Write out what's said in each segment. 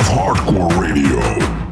Of Hardcore Radio.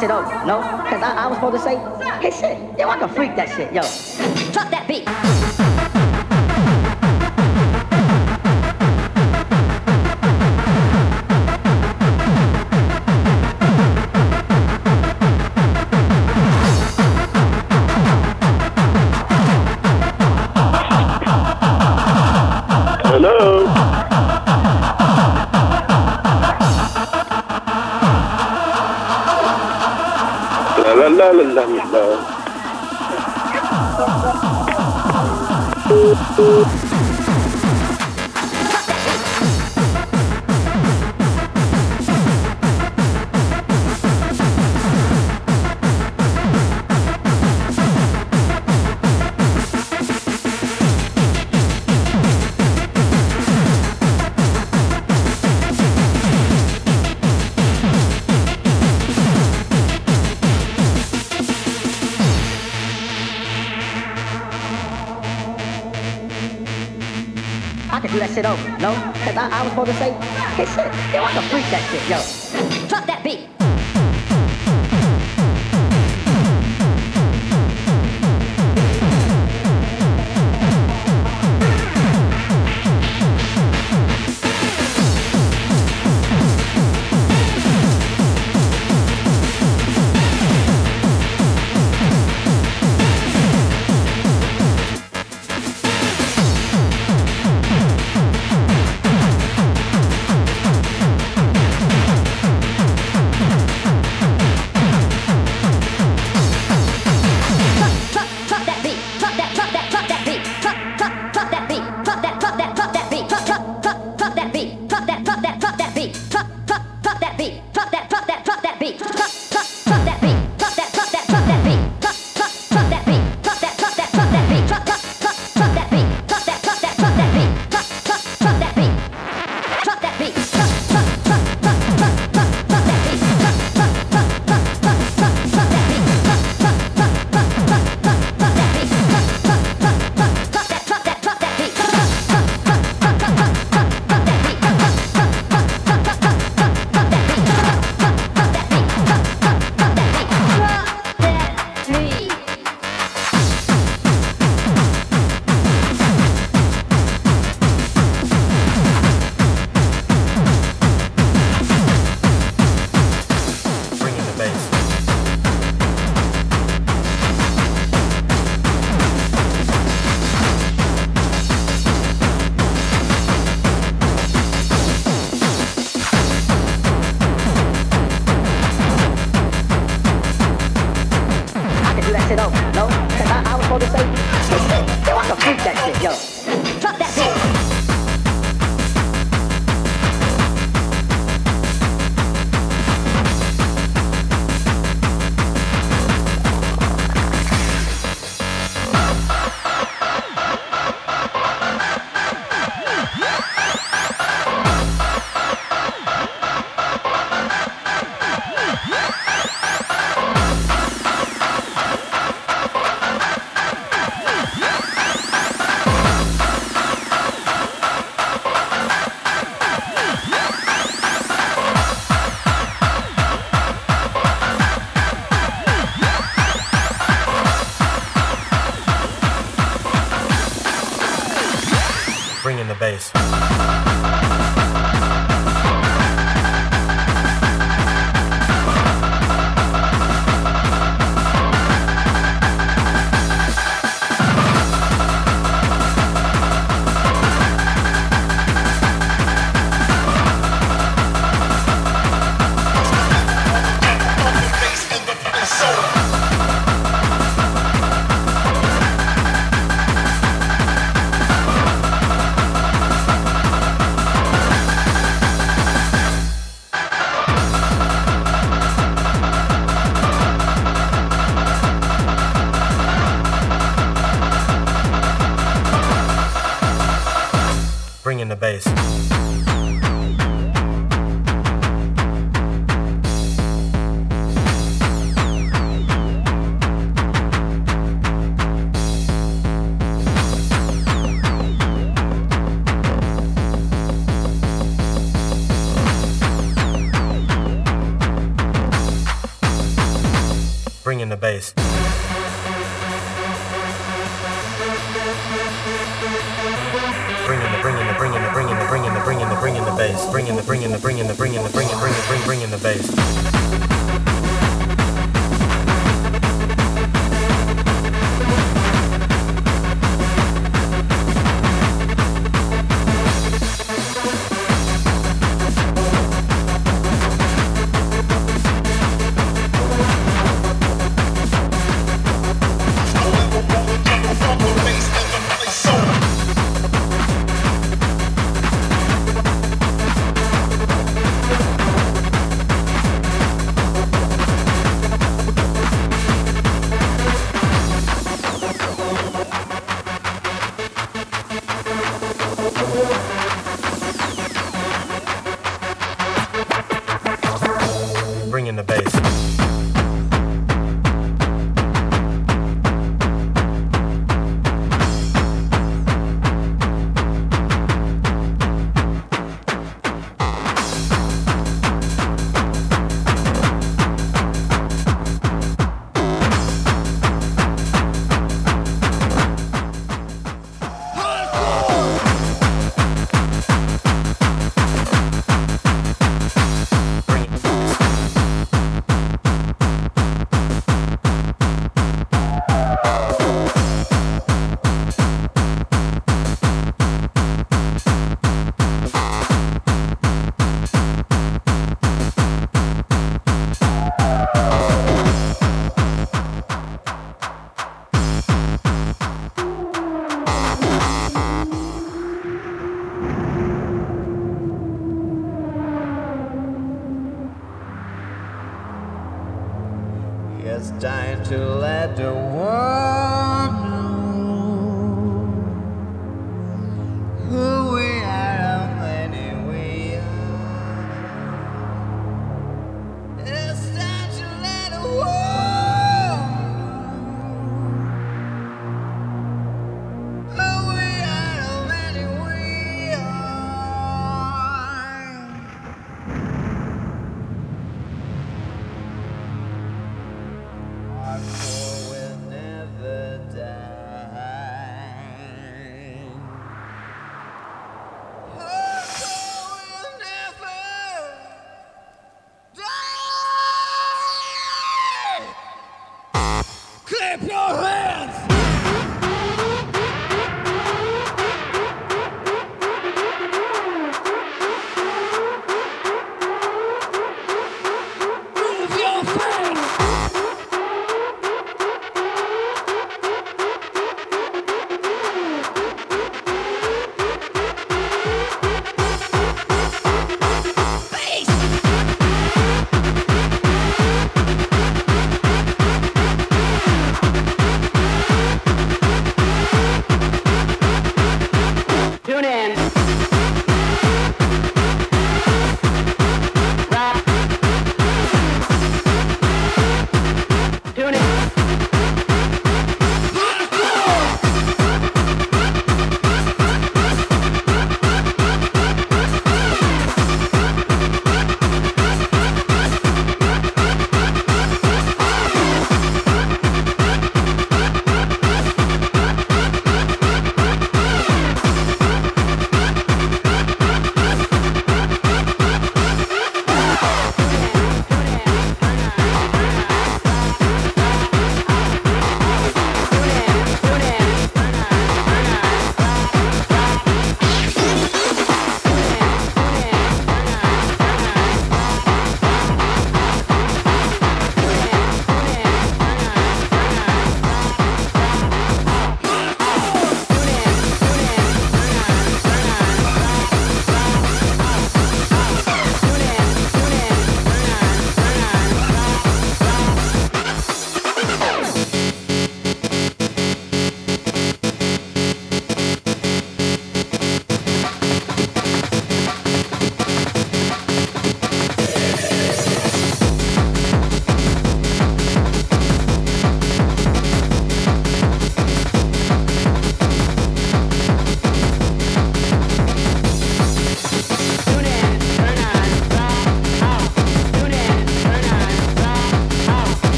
shit oh, no? Cause I, I was supposed to say, hey shit, yo, I can freak that shit, yo. Drop that beat. Hello. La la la la la. Shit over, oh, no? Cause I, I was supposed to say, hey shit, yo, I can freak that shit, yo. Drop that beat. the bass. Bringing the bringing the bringing the bringing the bringing the bringing the bringing the bass. Bringing the bringing the bringing the bringing the bringing bringing bringing bringing the bass. It's time to let the world.